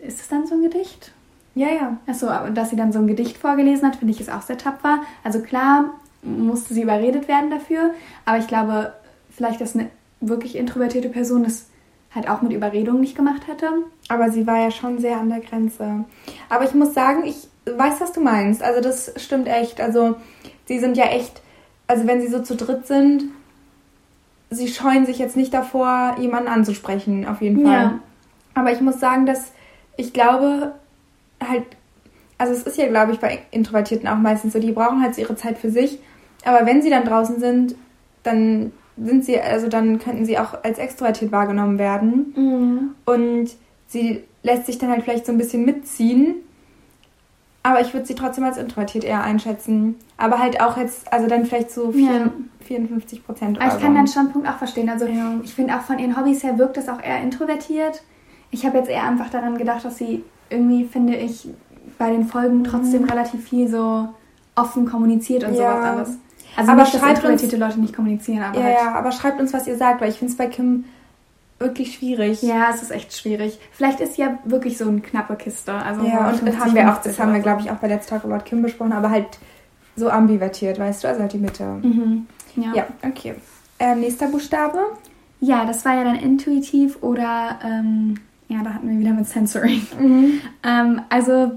B: ist es dann so ein Gedicht?
A: ja, ja.
B: Achso, dass sie dann so ein Gedicht vorgelesen hat, finde ich ist auch sehr tapfer. Also klar musste sie überredet werden dafür, aber ich glaube, vielleicht, dass eine wirklich introvertierte Person das halt auch mit Überredung nicht gemacht hätte.
A: Aber sie war ja schon sehr an der Grenze. Aber ich muss sagen, ich weiß, was du meinst. Also das stimmt echt. Also sie sind ja echt, also wenn sie so zu dritt sind, sie scheuen sich jetzt nicht davor, jemanden anzusprechen, auf jeden Fall.
B: Ja.
A: Aber ich muss sagen, dass ich glaube, halt, also es ist ja, glaube ich, bei Introvertierten auch meistens so, die brauchen halt so ihre Zeit für sich. Aber wenn sie dann draußen sind, dann sind sie, also dann könnten sie auch als extrovertiert wahrgenommen werden. Und sie lässt sich dann halt vielleicht so ein bisschen mitziehen. Aber ich würde sie trotzdem als introvertiert eher einschätzen. Aber halt auch jetzt, also dann vielleicht so vier,
B: Ja.
A: 54 Prozent.
B: Aber ich kann deinen Standpunkt auch verstehen. Also
A: Ja.
B: ich finde auch von ihren Hobbys her wirkt es auch eher introvertiert. Ich habe jetzt eher einfach daran gedacht, dass sie irgendwie, finde ich, bei den Folgen trotzdem relativ viel so offen kommuniziert und
A: Mhm. Ja.
B: sowas alles. Also
A: Aber
B: nicht, dass
A: schreibt
B: introvertierte Leute nicht kommunizieren, aber
A: Ja,
B: halt
A: ja, aber schreibt uns, was ihr sagt, weil ich finde es bei Kim wirklich schwierig.
B: Ja, es ist echt schwierig. Vielleicht ist sie ja wirklich so eine knappe Kiste. Also
A: Ja, und das
B: 50,
A: haben wir auch,
B: 50
A: das haben wir, glaube ich, auch bei Let's Talk About Kim besprochen, aber halt so ambivertiert, weißt du, also halt die Mitte.
B: Mhm. Ja.
A: Ja, okay. Ähm, nächster Buchstabe.
B: ja, das war ja dann intuitiv oder ähm, ja, da hatten wir wieder mit Sensory. Ähm, also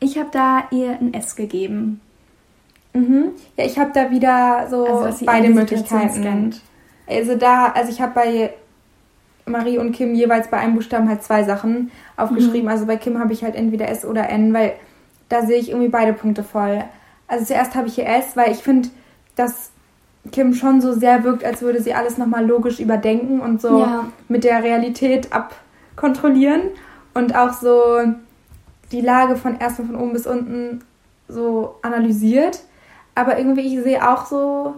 B: ich habe da ihr ein S gegeben.
A: Mhm. Ja, ich habe da wieder so
B: Also,
A: beide Möglichkeiten. Also da, also ich habe bei Marie und Kim jeweils bei einem Buchstaben halt zwei Sachen aufgeschrieben.
B: Mhm.
A: Also bei Kim habe ich halt entweder S oder N, weil da sehe ich irgendwie beide Punkte voll. Also zuerst habe ich hier S, weil ich finde, dass Kim schon so sehr wirkt, als würde sie alles nochmal logisch überdenken und so
B: Ja.
A: mit der Realität abkontrollieren und auch so die Lage von erstmal von oben bis unten so analysiert. Aber irgendwie, ich sehe auch so.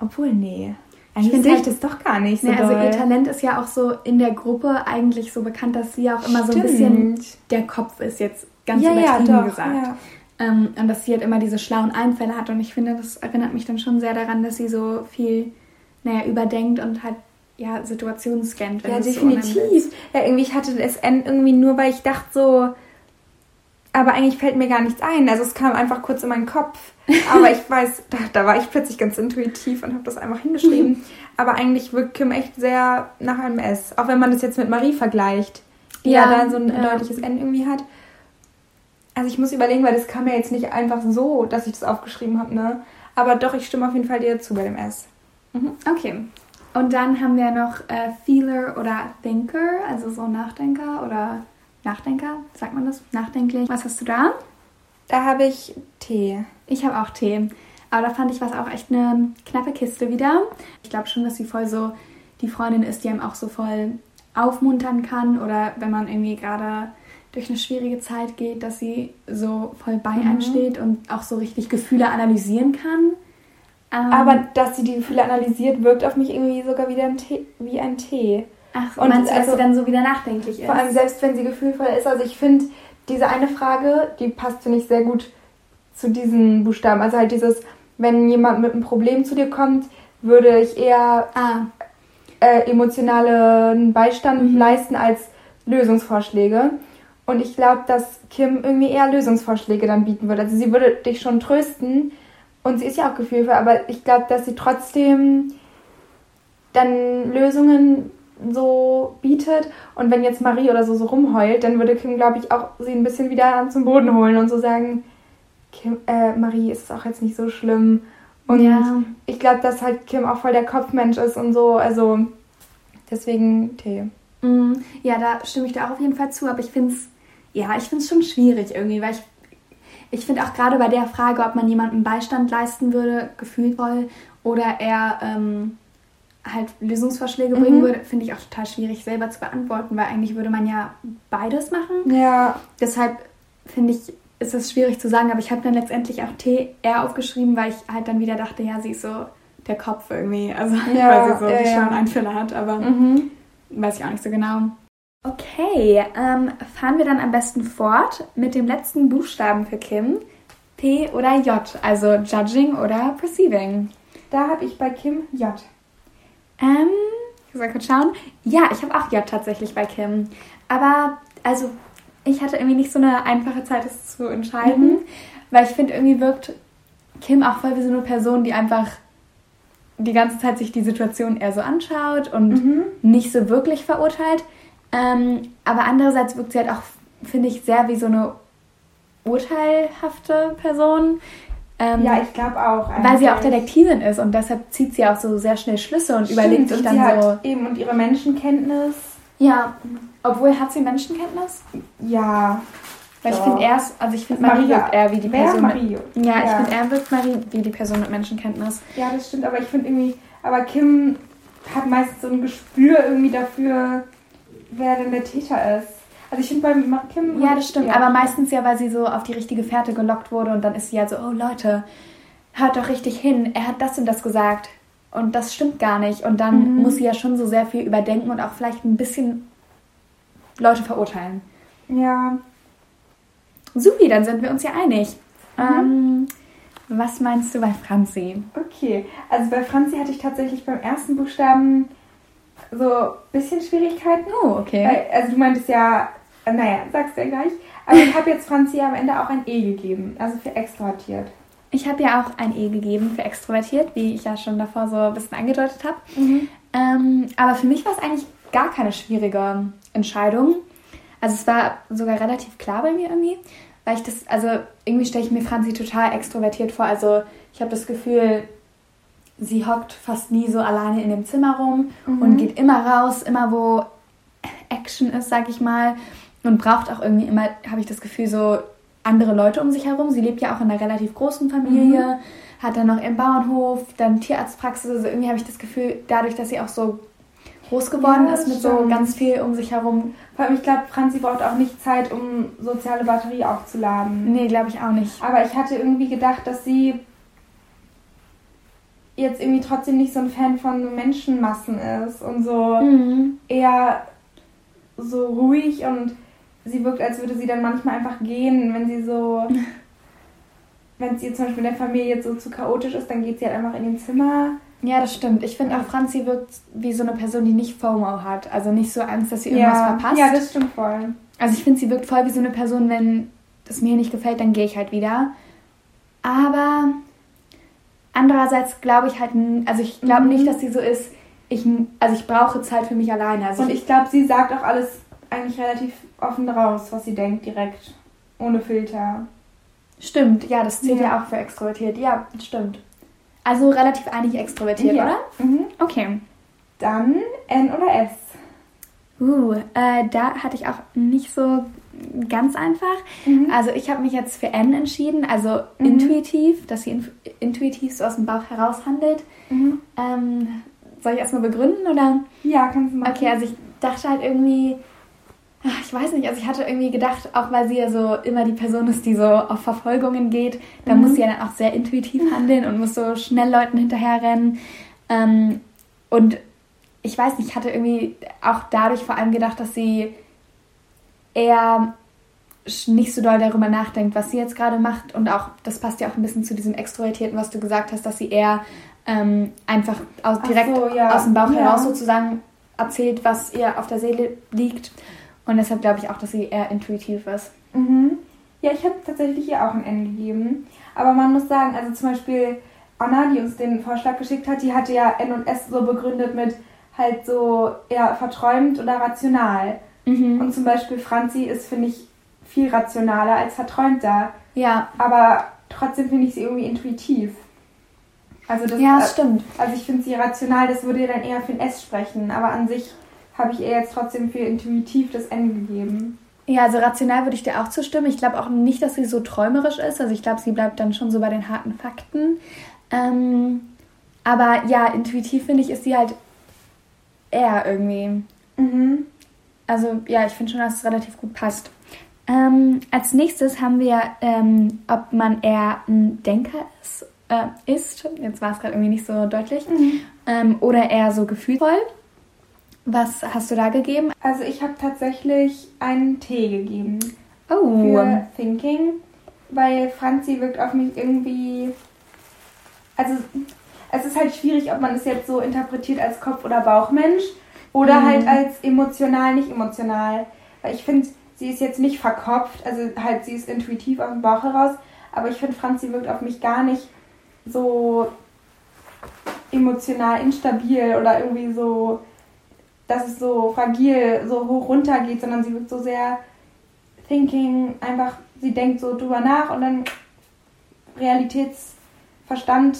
A: Obwohl, nee. Eigentlich
B: find
A: sehe ich das doch gar nicht so
B: Nee, also
A: doll.
B: ihr Talent ist ja auch so in der Gruppe eigentlich so bekannt, dass sie auch immer so ein bisschen
A: Stimmt.
B: der Kopf ist, jetzt ganz
A: ja, ja,
B: übertrieben
A: doch.
B: gesagt.
A: Ja.
B: Ähm, und dass sie halt immer diese schlauen Einfälle hat. Und ich finde, das erinnert mich dann schon sehr daran, dass sie so viel, naja, überdenkt und halt, ja, Situationen scannt. wenn
A: Ja,
B: es so
A: definitiv. Ja, irgendwie, ich hatte das N irgendwie nur, weil ich dachte so, aber eigentlich fällt mir gar nichts ein. Also es kam einfach kurz in meinen Kopf. Aber ich weiß, da, da war ich plötzlich ganz intuitiv und habe das einfach hingeschrieben. aber eigentlich wirkt Kim echt sehr nach einem S. Auch wenn man das jetzt mit Marie vergleicht, die ja,
B: Ja,
A: da so ein
B: ja.
A: deutliches N irgendwie hat. Also ich muss überlegen, weil das kam ja jetzt nicht einfach so, dass ich das aufgeschrieben habe, ne? Aber doch, ich stimme auf jeden Fall dir zu bei dem S.
B: Okay. Und dann haben wir noch äh, Feeler oder Thinker, also so Nachdenker oder Nachdenker, sagt man das? Nachdenklich. Was hast du da?
A: Da habe ich T.
B: Ich habe auch Tee. Aber da fand ich was auch echt eine knappe Kiste wieder. Ich glaube schon, dass sie voll so die Freundin ist, die einem auch so voll aufmuntern kann. Oder wenn man irgendwie gerade durch eine schwierige Zeit geht, dass sie so voll bei einem steht und auch so richtig Gefühle analysieren kann. Ähm,
A: Aber dass sie die Gefühle analysiert, wirkt auf mich irgendwie sogar wieder Tee, wie ein Tee.
B: Ach,
A: und
B: meinst du, dass
A: also-
B: sie dann so wieder nachdenklich ist?
A: Vor allem selbst wenn sie gefühlvoll ist. Also ich finde, diese eine Frage, die passt, finde ich, sehr gut zu diesen Buchstaben. Also halt dieses, wenn jemand mit einem Problem zu dir kommt, würde ich eher
B: ah,
A: äh, emotionalen Beistand
B: Mhm.
A: leisten als Lösungsvorschläge. Und ich glaube, dass Kim irgendwie eher Lösungsvorschläge dann bieten würde. Also sie würde dich schon trösten und sie ist ja auch gefühlvoll, aber ich glaube, dass sie trotzdem dann Lösungen so bietet. Und wenn jetzt Marie oder so so rumheult, dann würde Kim, glaube ich, auch sie ein bisschen wieder zum Boden holen und so sagen, Kim, äh, Marie, ist es auch jetzt nicht so schlimm. Und
B: Ja.
A: ich glaube, dass halt Kim auch voll der Kopfmensch ist und so. Also deswegen Tee.
B: Mm, Ja, da stimme ich dir auch auf jeden Fall zu, aber ich finde es, ja, ich finde es schon schwierig irgendwie, weil ich, ich finde auch gerade bei der Frage, ob man jemandem Beistand leisten würde, gefühlvoll, oder er ähm, halt Lösungsvorschläge
A: Mhm.
B: bringen würde, finde ich auch total schwierig selber zu beantworten, weil eigentlich würde man ja beides machen.
A: Ja,
B: Deshalb finde ich, ist es schwierig zu sagen, aber ich habe dann letztendlich auch TR aufgeschrieben, weil ich halt dann wieder dachte, ja, sie ist so der Kopf irgendwie, also
A: Ja,
B: weil sie so
A: ja,
B: die
A: ja.
B: Einfälle hat, aber
A: mhm.
B: Weiß ich auch nicht so genau. Okay, ähm, fahren wir dann am besten fort mit dem letzten Buchstaben für Kim. P oder J, also Judging oder Perceiving.
A: da habe ich bei Kim J.
B: Ähm, ich soll kurz schauen. Ja, ich habe auch J tatsächlich bei Kim. Aber, also, ich hatte irgendwie nicht so eine einfache Zeit, das zu entscheiden,
A: Mhm.
B: weil ich finde, irgendwie wirkt Kim auch voll wie so eine Person, die einfach die ganze Zeit sich die Situation eher so anschaut und
A: Mhm.
B: nicht so wirklich verurteilt. Ähm, aber andererseits wirkt sie halt auch, finde ich, sehr wie so eine urteilhafte Person. Ähm,
A: Ja, ich glaube auch.
B: weil sie auch. Detektivin ist und deshalb zieht sie auch so sehr schnell Schlüsse und
A: Stimmt,
B: überlegt sich
A: und
B: dann
A: sie
B: so.
A: Hat eben und ihre Menschenkenntnis.
B: Ja, obwohl hat sie Menschenkenntnis?
A: Ja.
B: Weil ich finde erst, also ich finde Marie wirkt eher wie die? Person.
A: Marie.
B: Mit, ja, ich
A: Ja.
B: finde er wirkt Marie wie die Person mit Menschenkenntnis.
A: Ja, das stimmt, aber ich finde irgendwie, aber Kim hat meist so ein Gespür irgendwie dafür, wer denn der Täter ist. Also ich finde bei Kim.
B: Ja, das stimmt.
A: Ja.
B: Aber meistens ja, weil sie so auf die richtige Fährte gelockt wurde und dann ist sie ja so, oh Leute, hört doch richtig hin. Er hat das und das gesagt. Und das stimmt gar nicht. Und dann
A: Mhm.
B: muss sie ja schon so sehr viel überdenken und auch vielleicht ein bisschen Leute verurteilen.
A: Ja.
B: Supi, dann sind wir uns ja einig.
A: Mhm.
B: Ähm, was meinst du bei Franzi?
A: Okay. Also bei Franzi hatte ich tatsächlich beim ersten Buchstaben so ein bisschen Schwierigkeiten.
B: Oh, okay.
A: Also du meintest ja, naja, sagst du ja gleich. Aber ich habe jetzt Franzi am Ende auch ein E gegeben, also für extrovertiert.
B: Ich habe ja auch ein E gegeben für extrovertiert, wie ich ja schon davor so ein bisschen angedeutet habe. Ähm, aber für mich war es eigentlich gar keine schwierige Entscheidung. Also es war sogar relativ klar bei mir irgendwie, weil ich das, also irgendwie stelle ich mir Franzi total extrovertiert vor. Also ich habe das Gefühl, sie hockt fast nie so alleine in dem Zimmer rum mhm. und geht immer raus, immer wo Action ist, sag ich mal. Und braucht auch irgendwie immer, habe ich das Gefühl, so andere Leute um sich herum. Sie lebt ja auch in einer relativ großen Familie, mhm. hat dann noch ihren Bauernhof, dann Tierarztpraxis. Also irgendwie habe ich das Gefühl, dadurch, dass sie auch so groß geworden ja, ist mit stimmt. so ganz viel um sich herum.
A: Vor allem, ich glaube, Franzi braucht auch nicht Zeit, um soziale Batterie aufzuladen.
B: Nee, glaube ich auch nicht.
A: Aber ich hatte irgendwie gedacht, dass sie jetzt irgendwie trotzdem nicht so ein Fan von Menschenmassen ist und so mhm. eher so ruhig und sie wirkt, als würde sie dann manchmal einfach gehen, wenn sie so. wenn es ihr zum Beispiel in der Familie jetzt so zu chaotisch ist, dann geht sie halt einfach in den Zimmer.
B: Ja, das stimmt. Ich finde auch, Franzi wirkt wie so eine Person, die nicht FOMO hat. Also nicht so Angst, dass sie irgendwas
A: ja.
B: verpasst.
A: Ja, das stimmt voll.
B: Also ich finde, sie wirkt voll wie so eine Person, wenn es mir nicht gefällt, dann gehe ich halt wieder. Aber andererseits glaube ich halt, also ich glaube mhm. nicht, dass sie so ist, ich, also ich brauche Zeit für mich alleine. Also
A: Und ich glaube, sie sagt auch alles eigentlich relativ offen raus, was sie denkt, direkt. Ohne Filter.
B: Stimmt, ja, das zählt ja, ja auch für extrovertiert. Ja, stimmt. Also relativ einig extrovertiert, ja. oder? Mhm. Okay.
A: Dann N oder S?
B: Uh, äh, da hatte ich auch nicht so ganz einfach. Mhm. Also ich habe mich jetzt für N entschieden, also mhm. intuitiv, dass sie in, intuitiv so aus dem Bauch heraus handelt. Mhm. Ähm, soll ich erstmal begründen oder?
A: Ja, kannst du machen.
B: Okay, also ich dachte halt irgendwie, ich weiß nicht, also ich hatte irgendwie gedacht, auch weil sie ja so immer die Person ist, die so auf Verfolgungen geht, da mhm. muss sie ja dann auch sehr intuitiv handeln und muss so schnell Leuten hinterherrennen. Ähm, und ich weiß nicht, ich hatte irgendwie auch dadurch vor allem gedacht, dass sie eher nicht so doll darüber nachdenkt, was sie jetzt gerade macht. Und auch, das passt ja auch ein bisschen zu diesem Extrovertierten, was du gesagt hast, dass sie eher ähm, einfach aus, direkt so, ja. aus dem Bauch ja. heraus sozusagen erzählt, was ihr auf der Seele liegt. Und deshalb glaube ich auch, dass sie eher intuitiv ist.
A: Mhm. Ja, ich habe tatsächlich hier auch ein N gegeben. Aber man muss sagen, also zum Beispiel Anna, die uns den Vorschlag geschickt hat, die hatte ja N und S so begründet mit halt so eher verträumt oder rational. Mhm. Und zum Beispiel Franzi ist, finde ich, viel rationaler als verträumter.
B: Ja.
A: Aber trotzdem finde ich sie irgendwie intuitiv.
B: Also das, ja, das stimmt.
A: Also ich finde sie rational, das würde dann eher für ein S sprechen. Aber an sich habe ich ihr jetzt trotzdem für intuitiv das N gegeben.
B: Ja, also rational würde ich dir auch zustimmen. Ich glaube auch nicht, dass sie so träumerisch ist. Also ich glaube, sie bleibt dann schon so bei den harten Fakten. Ähm, aber ja, intuitiv finde ich, ist sie halt eher irgendwie. Mhm. Also ja, ich finde schon, dass es relativ gut passt. Ähm, als nächstes haben wir, ähm, ob man eher ein Denker ist, äh, ist. jetzt war es gerade irgendwie nicht so deutlich, mhm. ähm, oder eher so gefühlvoll. Was hast du da gegeben?
A: Also ich habe tatsächlich einen Tee gegeben.
B: Oh.
A: Für Thinking, weil Franzi wirkt auf mich irgendwie... Also es ist halt schwierig, ob man es jetzt so interpretiert als Kopf- oder Bauchmensch oder mhm. halt als emotional, nicht emotional. Weil ich finde, sie ist jetzt nicht verkopft, also halt sie ist intuitiv aus dem Bauch heraus, aber ich finde, Franzi wirkt auf mich gar nicht so emotional instabil oder irgendwie so dass es so fragil, so hoch runter geht, sondern sie wirkt so sehr thinking, einfach, sie denkt so drüber nach und dann Realitätsverstand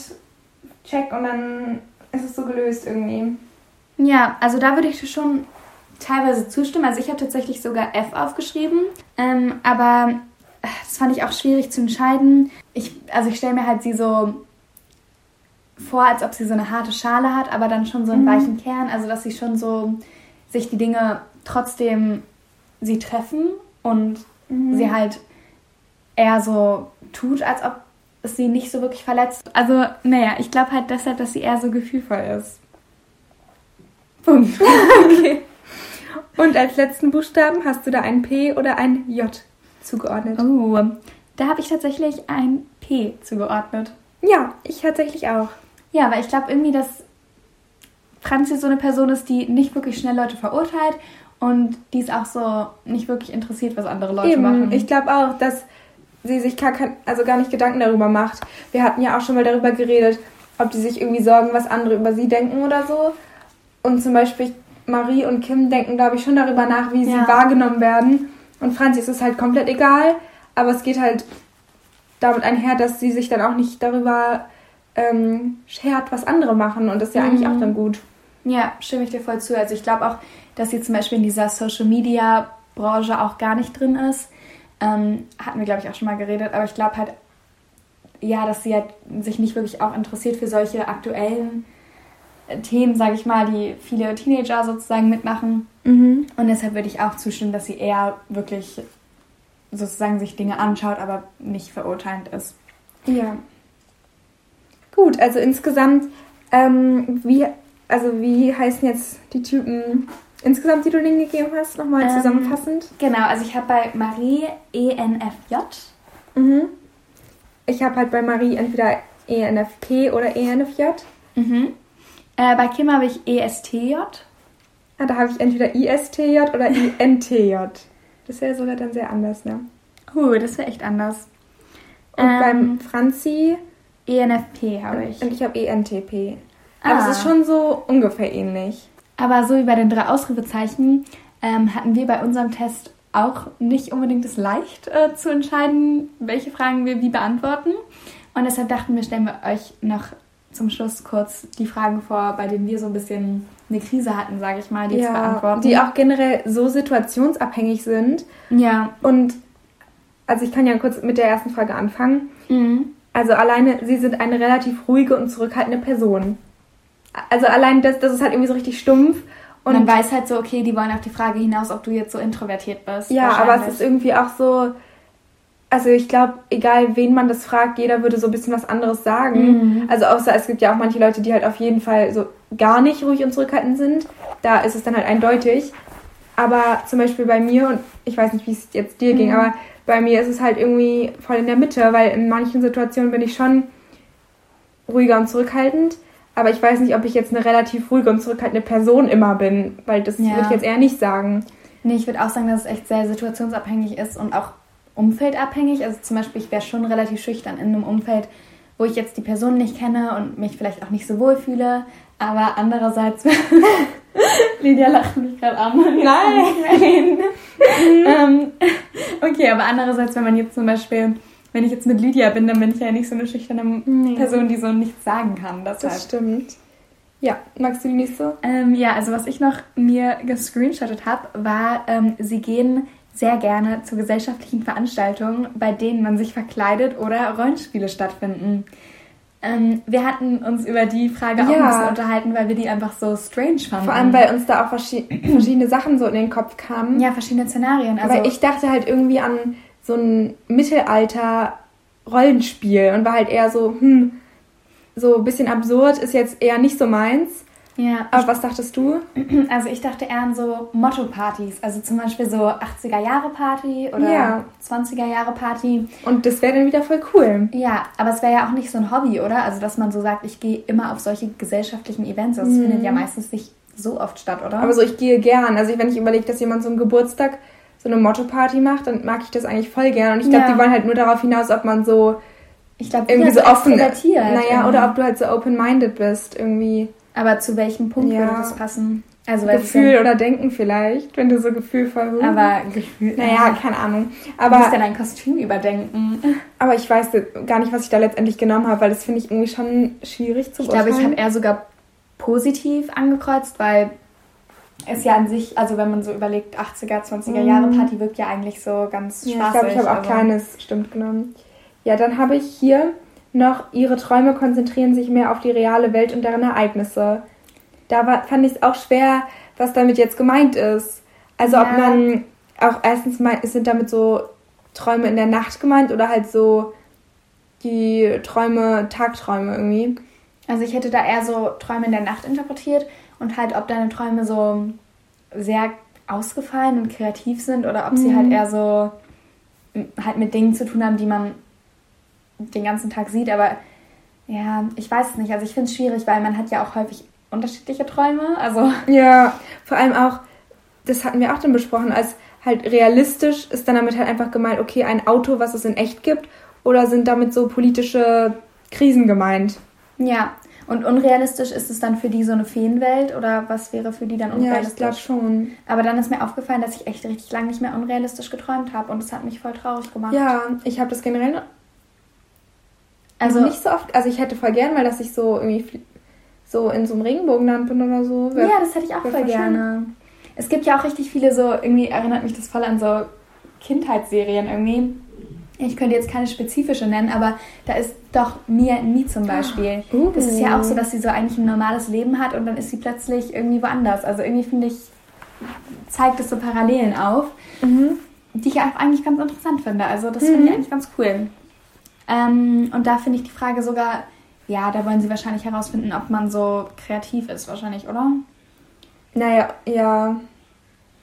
A: check und dann ist es so gelöst irgendwie.
B: Ja, also da würde ich schon teilweise zustimmen. Also ich habe tatsächlich sogar F aufgeschrieben, ähm, aber äh, das fand ich auch schwierig zu entscheiden. Ich, also ich stelle mir halt sie so vor, als ob sie so eine harte Schale hat, aber dann schon so einen mhm. weichen Kern. Also dass sie schon so sich die Dinge trotzdem sie treffen und mhm. sie halt eher so tut, als ob es sie nicht so wirklich verletzt. Also, naja, ich glaube halt deshalb, dass sie eher so gefühlvoll ist.
A: Punkt. okay. Und als letzten Buchstaben hast du da ein P oder ein J zugeordnet?
B: Oh, da habe ich tatsächlich ein P zugeordnet.
A: Ja, ich tatsächlich auch.
B: Ja, weil ich glaube irgendwie, dass Franzi so eine Person ist, die nicht wirklich schnell Leute verurteilt und die ist auch so nicht wirklich interessiert, was andere Leute Eben. machen.
A: Ich glaube auch, dass sie sich gar, kein, also gar nicht Gedanken darüber macht. Wir hatten ja auch schon mal darüber geredet, ob die sich irgendwie sorgen, was andere über sie denken oder so. Und zum Beispiel, Marie und Kim denken, glaube ich, schon darüber nach, wie sie
B: Ja.
A: wahrgenommen werden. Und Franzi ist es halt komplett egal, aber es geht halt damit einher, dass sie sich dann auch nicht darüber ähm, schert, was andere machen. Und das ist ja eigentlich
B: Mhm.
A: auch dann gut.
B: Ja, stimme ich dir voll zu. Also ich glaube auch, dass sie zum Beispiel in dieser Social Media Branche auch gar nicht drin ist. Ähm, hatten wir, glaube ich, auch schon mal geredet, aber ich glaube halt, ja, dass sie halt sich nicht wirklich auch interessiert für solche aktuellen äh, Themen, sage ich mal, die viele Teenager sozusagen mitmachen. Und deshalb würde ich auch zustimmen, dass sie eher wirklich sozusagen sich Dinge anschaut, aber nicht verurteilend ist.
A: Ja. Gut, also insgesamt, ähm, wie, also wie heißen jetzt die Typen insgesamt, die du denen gegeben hast? Nochmal
B: Ähm,
A: zusammenfassend.
B: Genau, also ich habe bei Marie ENFJ.
A: Mhm. Ich habe halt bei Marie entweder ENFP oder ENFJ.
B: Mhm. Äh, bei Kim habe ich ESTJ.
A: Ah, da habe ich entweder ISTJ oder INTJ. Das wäre sogar dann sehr anders, ne?
B: Uh, das wäre echt anders.
A: Und
B: Ähm,
A: beim Franzi
B: ENFP habe ich.
A: und ich habe ENTP. Aber
B: Ah.
A: es ist schon so ungefähr ähnlich.
B: Aber so wie bei den drei Ausrufezeichen ähm, hatten wir bei unserem Test auch nicht unbedingt es leicht äh, zu entscheiden, welche Fragen wir wie beantworten. Und deshalb dachten wir, stellen wir euch noch zum Schluss kurz die Fragen vor, bei denen wir so ein bisschen eine Krise hatten, sage ich mal, die zu beantworten.
A: die auch generell so situationsabhängig sind.
B: Ja.
A: Und also ich kann ja kurz mit der ersten Frage anfangen.
B: Mhm.
A: Also alleine, sie sind eine relativ ruhige und zurückhaltende Person. Also allein das, das ist halt irgendwie so richtig stumpf.
B: Und man weiß halt so, okay, die wollen auf die Frage hinaus, ob du jetzt so introvertiert bist.
A: ja, aber es ist irgendwie auch so. Also ich glaube, egal wen man das fragt, jeder würde so ein bisschen was anderes sagen.
B: Mhm.
A: Also außer es gibt ja auch manche Leute, die halt auf jeden Fall so gar nicht ruhig und zurückhaltend sind. Da ist es dann halt eindeutig. Aber zum Beispiel bei mir, und ich weiß nicht, wie es jetzt dir ging,
B: Mhm.
A: aber bei mir ist es halt irgendwie voll in der Mitte, weil in manchen Situationen bin ich schon ruhiger und zurückhaltend. Aber ich weiß nicht, ob ich jetzt eine relativ ruhige und zurückhaltende Person immer bin, weil das
B: Ja.
A: würde ich jetzt eher nicht sagen.
B: Nee, ich würde auch sagen, dass es echt sehr situationsabhängig ist und auch umfeldabhängig. Also zum Beispiel, ich wäre schon relativ schüchtern in einem Umfeld, wo ich jetzt die Person nicht kenne und mich vielleicht auch nicht so wohl fühle. Aber andererseits, Lydia lacht mich gerade an. und jetzt reden. ähm, okay, aber andererseits, wenn man jetzt zum Beispiel, wenn ich jetzt mit Lydia bin, dann bin ich ja nicht so eine schüchterne
A: Nee.
B: Person, die so nichts sagen kann. Deshalb.
A: Das stimmt. Ja, magst du die nächste?
B: Ähm, ja, also was ich noch mir gescreenshottet habe, war, ähm, sie gehen sehr gerne zu gesellschaftlichen Veranstaltungen, bei denen man sich verkleidet oder Rollenspiele stattfinden. Ähm, wir hatten uns über die Frage auch
A: Ja.
B: ein bisschen unterhalten, weil wir die einfach so strange fanden.
A: Vor allem, weil uns da auch verschi verschiedene Sachen so in den Kopf kamen.
B: ja, verschiedene Szenarien. Also,
A: weil ich dachte halt irgendwie an so ein Mittelalter-Rollenspiel und war halt eher so, hm, so ein bisschen absurd, ist jetzt eher nicht so meins.
B: Ja,
A: Aber was dachtest du?
B: also ich dachte eher an so Motto-Partys. Also zum Beispiel so 80er-Jahre-Party oder
A: Ja.
B: 20er-Jahre-Party.
A: Und das wäre dann wieder voll cool.
B: Ja, aber es wäre ja auch nicht so ein Hobby, oder? Also, dass man so sagt, ich gehe immer auf solche gesellschaftlichen Events. Also, es findet ja meistens nicht so oft statt, oder?
A: Mhm. Aber so, ich gehe gern. Also wenn ich überlege, dass jemand so einen Geburtstag so eine Motto-Party macht, dann mag ich das eigentlich voll gern. Und ich glaube,
B: Ja.
A: die wollen halt nur darauf hinaus, ob man so
B: ich glaube,
A: irgendwie so offen
B: Naja,
A: Naja, oder ob du halt so open-minded bist, irgendwie.
B: Aber zu welchem Punkt
A: Ja.
B: würde das passen? Also,
A: Gefühl
B: ja-
A: oder Denken vielleicht, wenn du so gefühlvoll
B: Aber Gefühl.
A: Naja, keine Ahnung.
B: Aber. Du musst ja dein Kostüm überdenken.
A: aber ich weiß gar nicht, was ich da letztendlich genommen habe, weil das finde ich irgendwie schon schwierig zu
B: Ich glaube, ich
A: beurteilen.
B: habe eher sogar positiv angekreuzt, weil es ja an sich, also wenn man so überlegt, 80er, 20er Jahre Party wirkt ja eigentlich so ganz
A: Ja, ich
B: spaßig.
A: glaube, ich habe auch
B: also-
A: kleines stimmt genommen. Ja, dann habe ich hier noch, ihre Träume konzentrieren sich mehr auf die reale Welt und deren Ereignisse. Da war, fand ich es auch schwer, was damit jetzt gemeint ist. Also ob
B: Ja.
A: man auch erstens mal, sind damit so Träume in der Nacht gemeint oder halt so die Träume, Tagträume irgendwie.
B: Also ich hätte da eher so Träume in der Nacht interpretiert und halt, ob deine Träume so sehr ausgefallen und kreativ sind oder ob sie halt eher so halt mit Dingen zu tun haben, die man den ganzen Tag sieht. Aber ja, ich weiß es nicht. Also ich finde es schwierig, weil man hat ja auch häufig unterschiedliche Träume. Also
A: Ja, vor allem auch, das hatten wir auch dann besprochen, als halt realistisch ist dann damit halt einfach gemeint, okay, ein Auto, was es in echt gibt, oder sind damit so politische Krisen gemeint?
B: ja. Und unrealistisch ist es dann für die so eine Feenwelt oder was wäre für die dann
A: Ja,
B: unrealistisch?
A: ich glaube schon.
B: Aber dann ist mir aufgefallen, dass ich echt richtig lange nicht mehr unrealistisch geträumt habe und es hat mich voll traurig gemacht.
A: Ja, ich habe das generell
B: also
A: nicht so oft. Also ich hätte voll gern mal, dass ich so irgendwie so in so einem Regenbogenland bin oder so. Wär-
B: Ja, das hätte ich auch voll gerne. Es gibt ja auch richtig viele so, irgendwie erinnert mich das voll an so Kindheitsserien irgendwie. Ich könnte jetzt keine spezifische nennen, aber da ist doch Mia Nie zum Beispiel.
A: Uh.
B: Das ist ja auch so, dass sie so eigentlich ein normales Leben hat und dann ist sie plötzlich irgendwie woanders. Also irgendwie finde ich, zeigt es so Parallelen auf,
A: Mhm.
B: die ich auch eigentlich ganz interessant finde. Also das finde ich
A: Mhm.
B: eigentlich ganz cool. Ähm, und da finde ich die Frage sogar, ja, da wollen sie wahrscheinlich herausfinden, ob man so kreativ ist, wahrscheinlich, oder?
A: Naja, ja.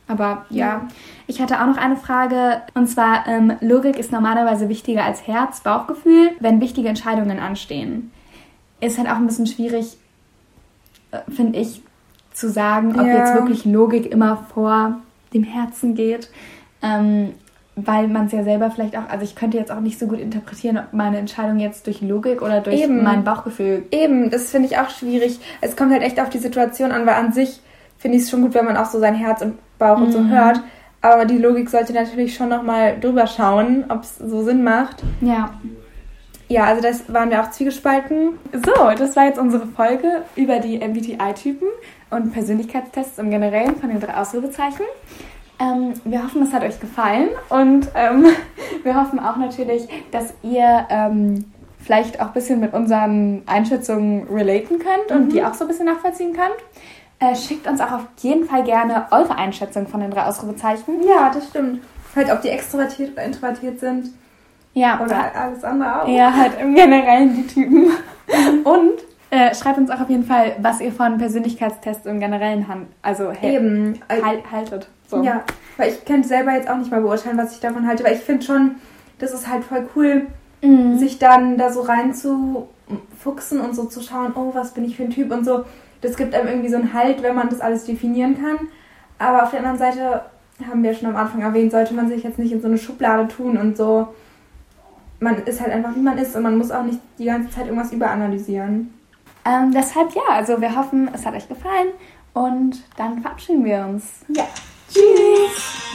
B: Aber ja. Ich hatte auch noch eine Frage. Und zwar, ähm, Logik ist normalerweise wichtiger als Herz, Bauchgefühl, wenn wichtige Entscheidungen anstehen. Ist halt auch ein bisschen schwierig, äh, finde ich, zu sagen, ob
A: Ja.
B: jetzt wirklich Logik immer vor dem Herzen geht. Ähm, weil man es ja selber vielleicht auch, also ich könnte jetzt auch nicht so gut interpretieren, ob meine Entscheidung jetzt durch Logik oder durch
A: Eben.
B: mein Bauchgefühl.
A: Eben, das finde ich auch schwierig. Es kommt halt echt auf die Situation an, weil an sich finde ich es schon gut, wenn man auch so sein Herz und Bauch und so
B: Mhm.
A: hört. Aber die Logik sollte natürlich schon nochmal drüber schauen, ob es so Sinn macht.
B: Ja.
A: Ja, also das waren wir auch zwiegespalten.
B: So, das war jetzt unsere Folge über die MBTI-Typen und Persönlichkeitstests im Generellen von den drei Ausrufezeichen. Ähm, wir hoffen, es hat euch gefallen und ähm, wir hoffen auch natürlich, dass ihr ähm, vielleicht auch ein bisschen mit unseren Einschätzungen relaten könnt und die auch so ein bisschen nachvollziehen könnt. Äh, schickt uns auch auf jeden Fall gerne eure Einschätzung von den drei Ausrufezeichen.
A: Ja, das stimmt. Halt, ob die extrovertiert oder introvertiert sind.
B: Ja,
A: Oder alles andere auch.
B: Ja, halt im Generellen die Typen. Und äh, schreibt uns auch auf jeden Fall, was ihr von Persönlichkeitstests im Generellen hand also
A: Eben.
B: halt, haltet. So.
A: Ja, weil ich könnte selber jetzt auch nicht mal beurteilen, was ich davon halte, weil ich finde schon, das ist halt voll cool,
B: Mhm.
A: sich dann da so reinzufuchsen und so zu schauen, oh, was bin ich für ein Typ und so. Das gibt einem irgendwie so einen Halt, wenn man das alles definieren kann. Aber auf der anderen Seite, haben wir schon am Anfang erwähnt, sollte man sich jetzt nicht in so eine Schublade tun und so. Man ist halt einfach, wie man ist und man muss auch nicht die ganze Zeit irgendwas überanalysieren.
B: Ähm, deshalb ja, also wir hoffen, es hat euch gefallen und dann verabschieden wir uns.
A: Ja.
B: Tschüss.